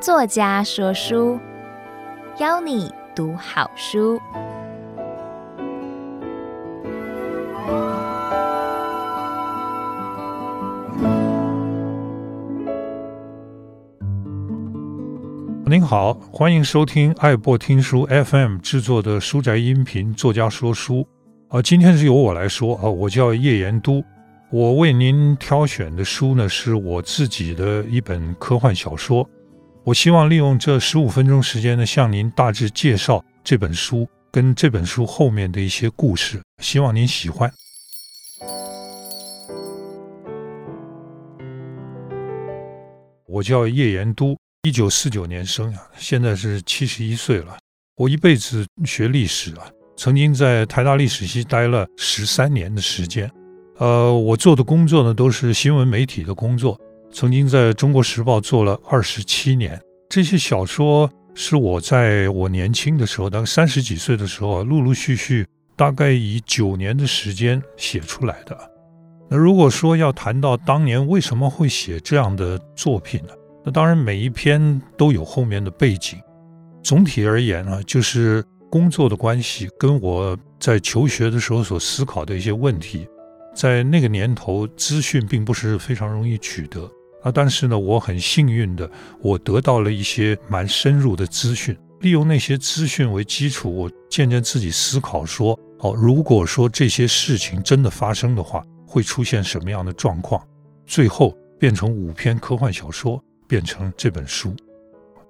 作家说书，邀你读好书。您好，欢迎收听爱播听书 FM 制作的书宅音频作家说书。啊，今天是由我来说啊，我叫叶延都，我为您挑选的书呢，是我自己的一本科幻小说。我希望利用这十五分钟时间呢，向您大致介绍这本书跟这本书后面的一些故事，希望您喜欢。我叫叶延都，一九四九年生啊，现在是七十一岁了。我一辈子学历史啊，曾经在台大历史系待了十三年的时间。呃，我做的工作呢，都是新闻媒体的工作。曾经在中国时报做了二十七年，这些小说是我在我年轻的时候，当三十几岁的时候，陆陆续续大概以九年的时间写出来的。那如果说要谈到当年为什么会写这样的作品呢？那当然每一篇都有后面的背景。总体而言啊，就是工作的关系跟我在求学的时候所思考的一些问题，在那个年头资讯并不是非常容易取得。啊，但是呢，我很幸运的，我得到了一些蛮深入的资讯。利用那些资讯为基础，我渐渐自己思考说：哦，如果说这些事情真的发生的话，会出现什么样的状况？最后变成五篇科幻小说，变成这本书。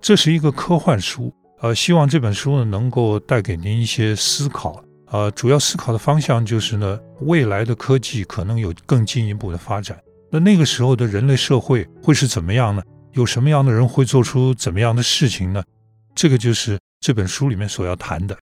这是一个科幻书，呃，希望这本书呢能够带给您一些思考。呃，主要思考的方向就是呢，未来的科技可能有更进一步的发展。那那个时候的人类社会会是怎么样呢？有什么样的人会做出怎么样的事情呢？这个就是这本书里面所要谈的。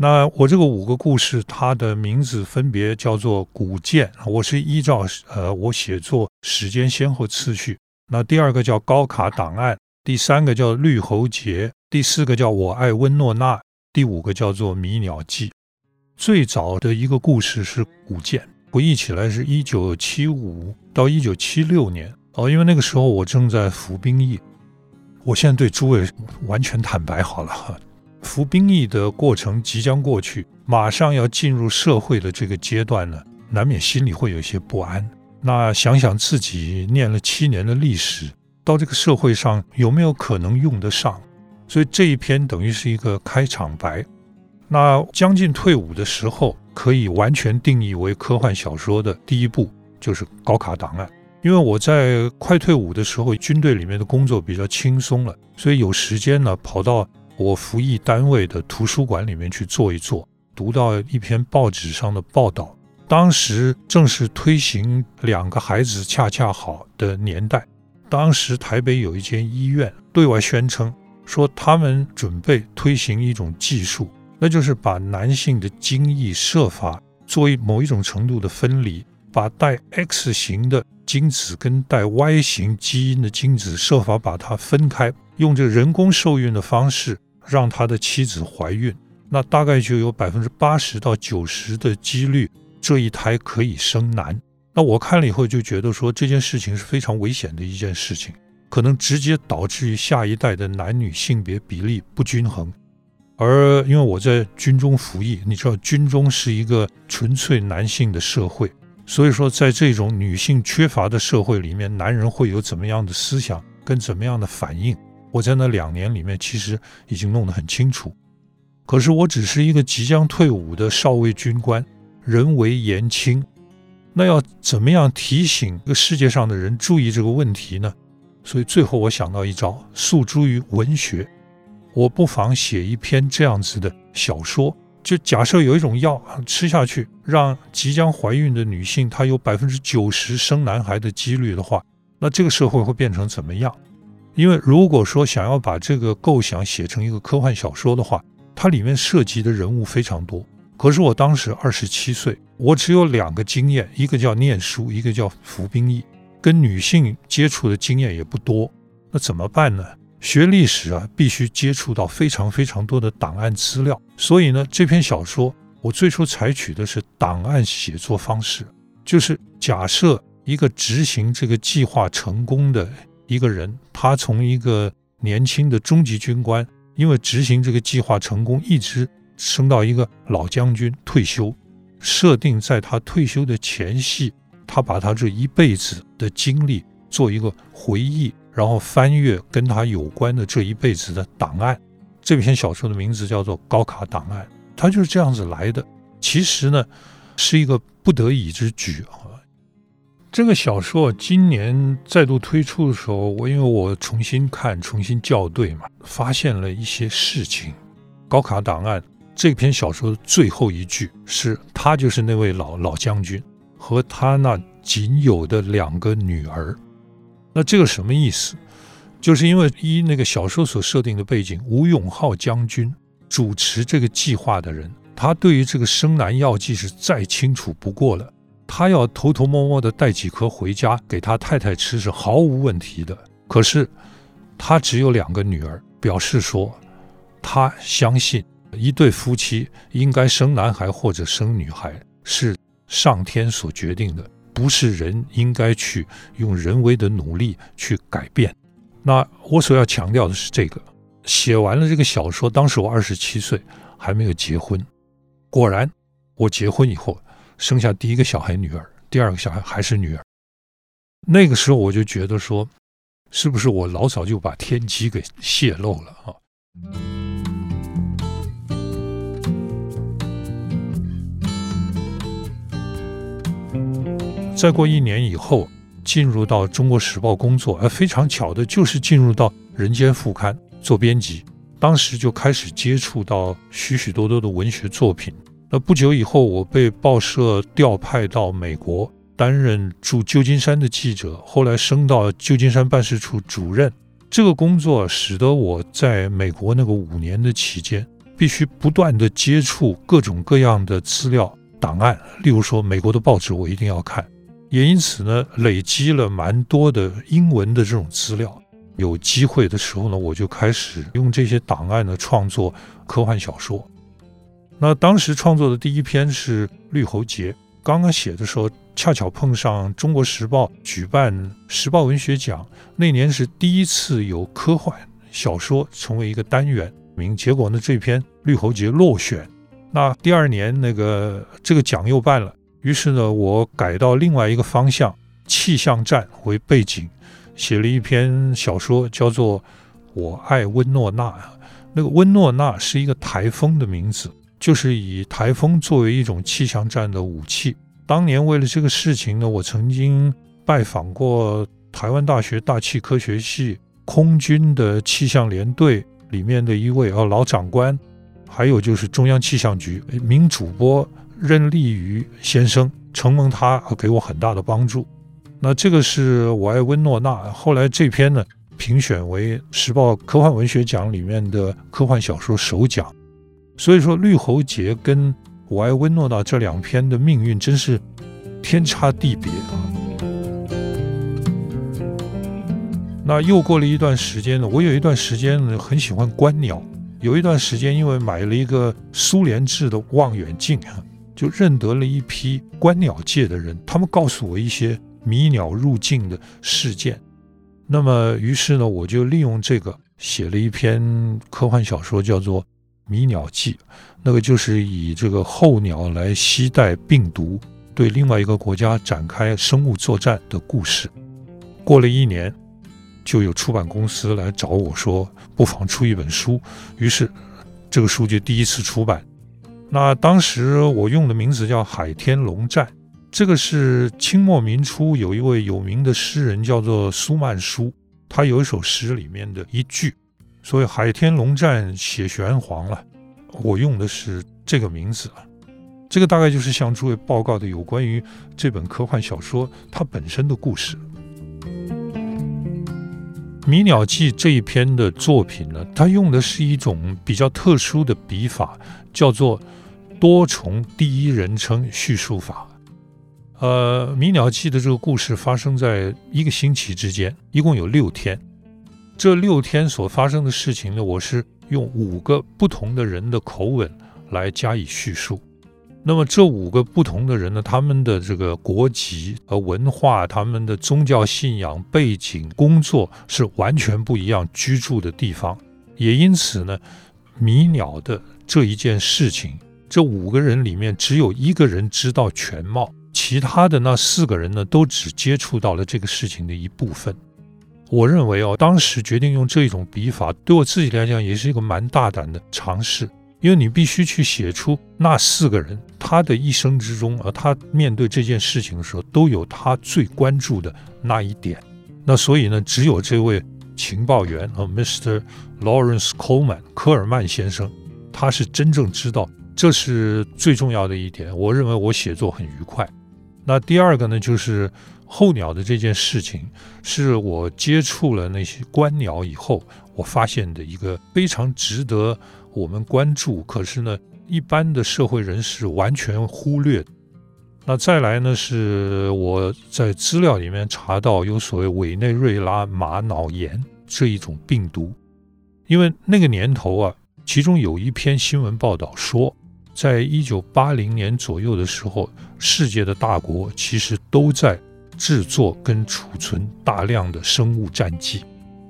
那我这个五个故事，它的名字分别叫做《古剑》，我是依照呃我写作时间先后次序。那第二个叫《高卡档案》，第三个叫《绿喉结》，第四个叫我爱温诺娜。第五个叫做《迷鸟记》，最早的一个故事是《古剑》，回忆起来是一九七五到一九七六年哦，因为那个时候我正在服兵役。我现在对诸位完全坦白好了哈，服兵役的过程即将过去，马上要进入社会的这个阶段呢，难免心里会有些不安。那想想自己念了七年的历史，到这个社会上有没有可能用得上？所以这一篇等于是一个开场白。那将近退伍的时候，可以完全定义为科幻小说的第一部就是《高卡档案》。因为我在快退伍的时候，军队里面的工作比较轻松了，所以有时间呢，跑到我服役单位的图书馆里面去坐一坐，读到一篇报纸上的报道。当时正是推行两个孩子恰恰好的年代。当时台北有一间医院对外宣称。说他们准备推行一种技术，那就是把男性的精液设法做一某一种程度的分离，把带 X 型的精子跟带 Y 型基因的精子设法把它分开，用这人工受孕的方式让他的妻子怀孕，那大概就有百分之八十到九十的几率这一胎可以生男。那我看了以后就觉得说这件事情是非常危险的一件事情。可能直接导致于下一代的男女性别比例不均衡，而因为我在军中服役，你知道军中是一个纯粹男性的社会，所以说在这种女性缺乏的社会里面，男人会有怎么样的思想跟怎么样的反应，我在那两年里面其实已经弄得很清楚。可是我只是一个即将退伍的少尉军官，人微言轻，那要怎么样提醒这个世界上的人注意这个问题呢？所以最后我想到一招，诉诸于文学，我不妨写一篇这样子的小说。就假设有一种药吃下去，让即将怀孕的女性她有百分之九十生男孩的几率的话，那这个社会会变成怎么样？因为如果说想要把这个构想写成一个科幻小说的话，它里面涉及的人物非常多。可是我当时二十七岁，我只有两个经验，一个叫念书，一个叫服兵役。跟女性接触的经验也不多，那怎么办呢？学历史啊，必须接触到非常非常多的档案资料，所以呢，这篇小说我最初采取的是档案写作方式，就是假设一个执行这个计划成功的一个人，他从一个年轻的中级军官，因为执行这个计划成功，一直升到一个老将军退休，设定在他退休的前夕，他把他这一辈子的经历做一个回忆。然后翻阅跟他有关的这一辈子的档案，这篇小说的名字叫做《高卡档案》，它就是这样子来的。其实呢，是一个不得已之举啊。这个小说今年再度推出的时候，我因为我重新看、重新校对嘛，发现了一些事情。《高卡档案》这篇小说的最后一句是他就是那位老老将军和他那仅有的两个女儿。那这个什么意思？就是因为依那个小说所设定的背景，吴永浩将军主持这个计划的人，他对于这个生男药剂是再清楚不过了。他要偷偷摸摸的带几颗回家给他太太吃是毫无问题的。可是他只有两个女儿，表示说他相信一对夫妻应该生男孩或者生女孩是上天所决定的。不是人应该去用人为的努力去改变。那我所要强调的是这个。写完了这个小说，当时我二十七岁，还没有结婚。果然，我结婚以后生下第一个小孩女儿，第二个小孩还是女儿。那个时候我就觉得说，是不是我老早就把天机给泄露了啊？再过一年以后，进入到《中国时报》工作，而非常巧的就是进入到《人间副刊》做编辑。当时就开始接触到许许多多的文学作品。那不久以后，我被报社调派到美国，担任驻旧金山的记者，后来升到旧金山办事处主任。这个工作使得我在美国那个五年的期间，必须不断地接触各种各样的资料档案，例如说美国的报纸，我一定要看。也因此呢，累积了蛮多的英文的这种资料。有机会的时候呢，我就开始用这些档案呢创作科幻小说。那当时创作的第一篇是《绿喉节》，刚刚写的时候，恰巧碰上《中国时报》举办时报文学奖，那年是第一次有科幻小说成为一个单元名。结果呢，这篇《绿喉节》落选。那第二年，那个这个奖又办了。于是呢，我改到另外一个方向，气象站为背景，写了一篇小说，叫做《我爱温诺娜》。那个温诺娜是一个台风的名字，就是以台风作为一种气象站的武器。当年为了这个事情呢，我曾经拜访过台湾大学大气科学系空军的气象连队里面的一位哦老长官，还有就是中央气象局名主播。任立于先生承蒙他给我很大的帮助，那这个是我爱温诺娜。后来这篇呢评选为时报科幻文学奖里面的科幻小说首奖。所以说，绿喉节跟我爱温诺娜这两篇的命运真是天差地别啊。那又过了一段时间呢，我有一段时间呢很喜欢观鸟，有一段时间因为买了一个苏联制的望远镜啊。就认得了一批观鸟界的人，他们告诉我一些迷鸟入境的事件。那么，于是呢，我就利用这个写了一篇科幻小说，叫做《迷鸟记》。那个就是以这个候鸟来携带病毒，对另外一个国家展开生物作战的故事。过了一年，就有出版公司来找我说，不妨出一本书。于是，这个书就第一次出版。那当时我用的名字叫海天龙战，这个是清末民初有一位有名的诗人叫做苏曼殊，他有一首诗里面的一句，所以海天龙战写玄黄了，我用的是这个名字啊，这个大概就是向诸位报告的有关于这本科幻小说它本身的故事。《迷鸟记》这一篇的作品呢，它用的是一种比较特殊的笔法，叫做多重第一人称叙述法。呃，《迷鸟记》的这个故事发生在一个星期之间，一共有六天。这六天所发生的事情呢，我是用五个不同的人的口吻来加以叙述。那么这五个不同的人呢，他们的这个国籍和文化、他们的宗教信仰背景、工作是完全不一样，居住的地方也因此呢，迷鸟的这一件事情，这五个人里面只有一个人知道全貌，其他的那四个人呢，都只接触到了这个事情的一部分。我认为哦，当时决定用这一种笔法，对我自己来讲也是一个蛮大胆的尝试，因为你必须去写出那四个人他的一生之中，而他面对这件事情的时候，都有他最关注的那一点。那所以呢，只有这位情报员啊，Mr. Lawrence Coleman 科尔曼先生，他是真正知道这是最重要的一点。我认为我写作很愉快。那第二个呢，就是。候鸟的这件事情，是我接触了那些观鸟以后，我发现的一个非常值得我们关注，可是呢，一般的社会人士完全忽略。那再来呢，是我在资料里面查到有所谓委内瑞拉玛瑙炎这一种病毒，因为那个年头啊，其中有一篇新闻报道说，在一九八零年左右的时候，世界的大国其实都在。制作跟储存大量的生物战剂，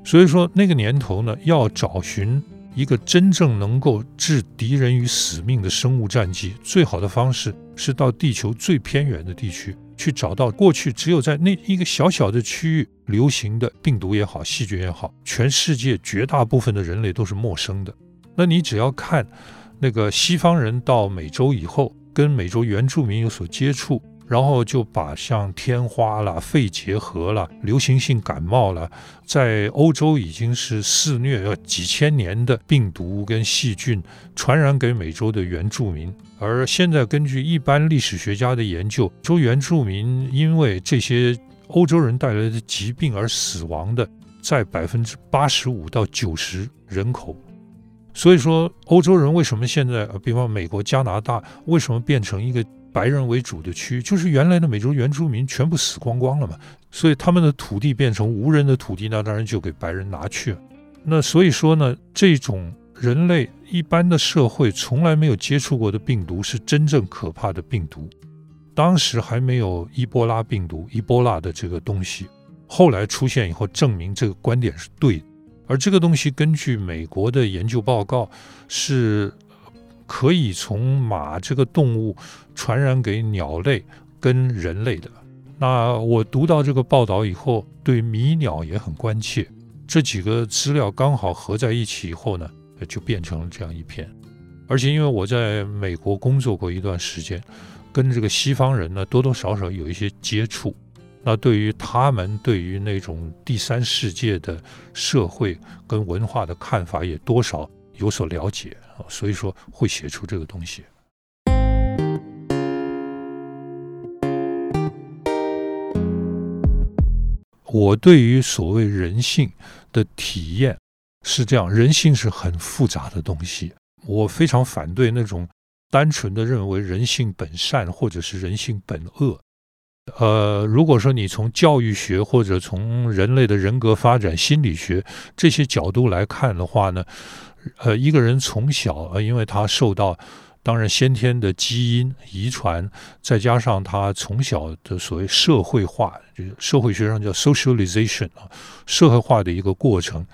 所以说那个年头呢，要找寻一个真正能够置敌人于死命的生物战剂，最好的方式是到地球最偏远的地区去找到过去只有在那一个小小的区域流行的病毒也好，细菌也好，全世界绝大部分的人类都是陌生的。那你只要看那个西方人到美洲以后，跟美洲原住民有所接触。然后就把像天花啦、肺结核啦、流行性感冒啦，在欧洲已经是肆虐了几千年的病毒跟细菌，传染给美洲的原住民。而现在根据一般历史学家的研究，说原住民因为这些欧洲人带来的疾病而死亡的，在百分之八十五到九十人口。所以说，欧洲人为什么现在，比方美国、加拿大，为什么变成一个？白人为主的区域，就是原来的美洲原住民全部死光光了嘛，所以他们的土地变成无人的土地，那当然就给白人拿去了。那所以说呢，这种人类一般的社会从来没有接触过的病毒是真正可怕的病毒。当时还没有伊波拉病毒，伊波拉的这个东西，后来出现以后证明这个观点是对的。而这个东西根据美国的研究报告是。可以从马这个动物传染给鸟类跟人类的。那我读到这个报道以后，对迷鸟也很关切。这几个资料刚好合在一起以后呢，就变成了这样一篇。而且因为我在美国工作过一段时间，跟这个西方人呢多多少少有一些接触。那对于他们对于那种第三世界的社会跟文化的看法，也多少有所了解。所以说会写出这个东西。我对于所谓人性的体验是这样：人性是很复杂的东西。我非常反对那种单纯的认为人性本善或者是人性本恶。呃，如果说你从教育学或者从人类的人格发展心理学这些角度来看的话呢，呃，一个人从小呃，因为他受到当然先天的基因遗传，再加上他从小的所谓社会化，就是社会学上叫 socialization 啊，社会化的一个过程，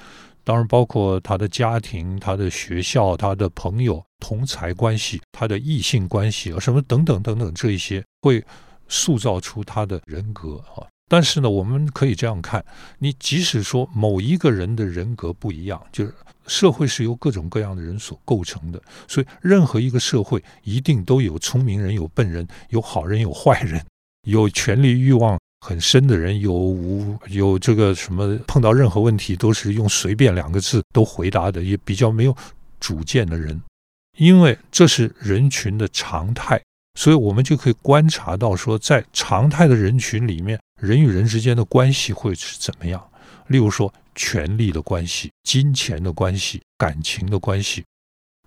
当然包括他的家庭、他的学校、他的朋友、同才关系、他的异性关系啊，什么等等等等这一些会。塑造出他的人格啊，但是呢，我们可以这样看：你即使说某一个人的人格不一样，就是社会是由各种各样的人所构成的，所以任何一个社会一定都有聪明人、有笨人、有好人、有坏人，有权力欲望很深的人，有无有这个什么碰到任何问题都是用随便两个字都回答的，也比较没有主见的人，因为这是人群的常态。所以，我们就可以观察到，说在常态的人群里面，人与人之间的关系会是怎么样？例如说，权力的关系、金钱的关系、感情的关系。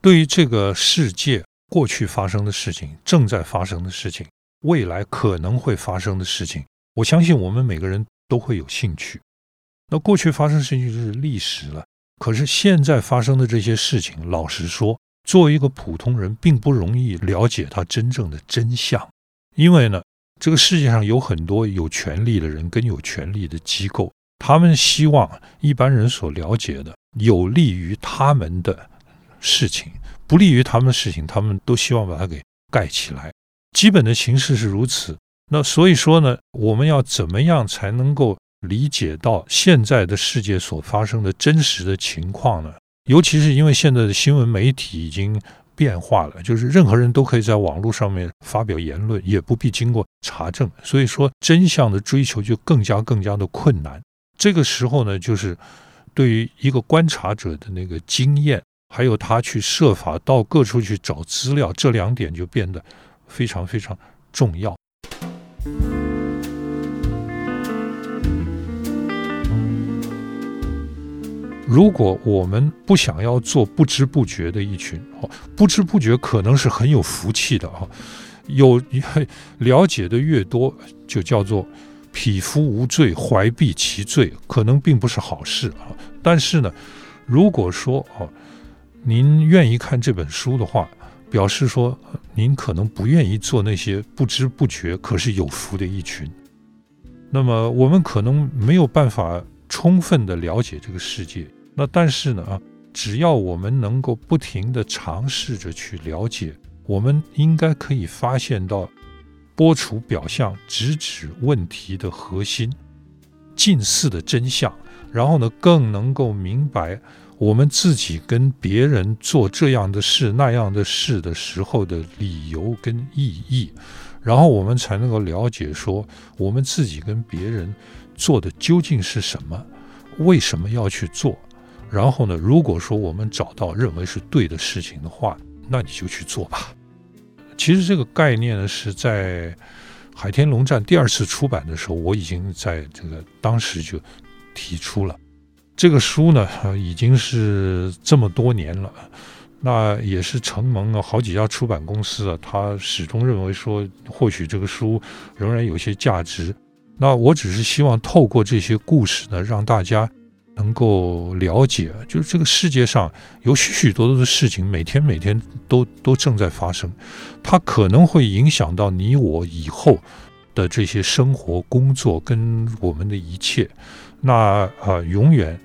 对于这个世界过去发生的事情、正在发生的事情、未来可能会发生的事情，我相信我们每个人都会有兴趣。那过去发生事情就是历史了。可是现在发生的这些事情，老实说，作为一个普通人，并不容易了解他真正的真相。因为呢，这个世界上有很多有权力的人跟有权力的机构，他们希望一般人所了解的有利于他们的事情，不利于他们的事情，他们都希望把它给盖起来。基本的形式是如此。那所以说呢，我们要怎么样才能够理解到现在的世界所发生的真实的情况呢？尤其是因为现在的新闻媒体已经变化了，就是任何人都可以在网络上面发表言论，也不必经过查证。所以说，真相的追求就更加更加的困难。这个时候呢，就是对于一个观察者的那个经验，还有他去设法到各处去找资料，这两点就变得非常非常重要。如果我们不想要做不知不觉的一群，哦，不知不觉可能是很有福气的啊。有 了解的越多，就叫做匹夫无罪，怀璧其罪，可能并不是好事啊。但是呢，如果说哦，您愿意看这本书的话，表示说您可能不愿意做那些不知不觉可是有福的一群。那么我们可能没有办法充分的了解这个世界。那但是呢啊，只要我们能够不停地尝试着去了解，我们应该可以发现到，剥除表象，直指问题的核心，近似的真相，然后呢，更能够明白我们自己跟别人做这样的事那样的事的时候的理由跟意义，然后我们才能够了解说，我们自己跟别人做的究竟是什么，为什么要去做。然后呢，如果说我们找到认为是对的事情的话，那你就去做吧。其实这个概念呢，是在《海天龙战》第二次出版的时候，我已经在这个当时就提出了。这个书呢，已经是这么多年了，那也是承蒙了好几家出版公司啊，他始终认为说，或许这个书仍然有些价值。那我只是希望透过这些故事呢，让大家。能够了解，就是这个世界上有许许多多的事情，每天每天都都正在发生，它可能会影响到你我以后的这些生活、工作跟我们的一切。那啊、呃，永远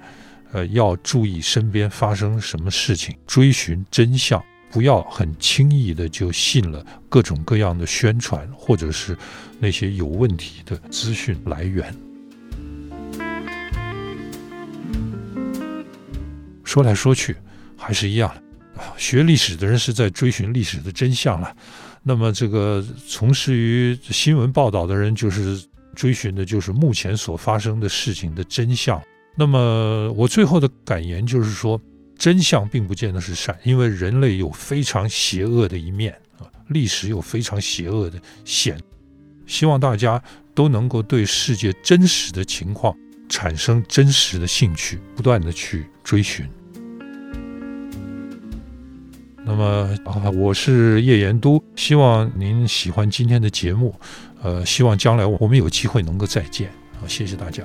呃要注意身边发生什么事情，追寻真相，不要很轻易的就信了各种各样的宣传，或者是那些有问题的资讯来源。说来说去，还是一样的。学历史的人是在追寻历史的真相了，那么这个从事于新闻报道的人，就是追寻的就是目前所发生的事情的真相。那么我最后的感言就是说，真相并不见得是善，因为人类有非常邪恶的一面啊，历史有非常邪恶的险。希望大家都能够对世界真实的情况产生真实的兴趣，不断地去追寻。那么，我是叶延都，希望您喜欢今天的节目，呃，希望将来我们有机会能够再见，好，谢谢大家。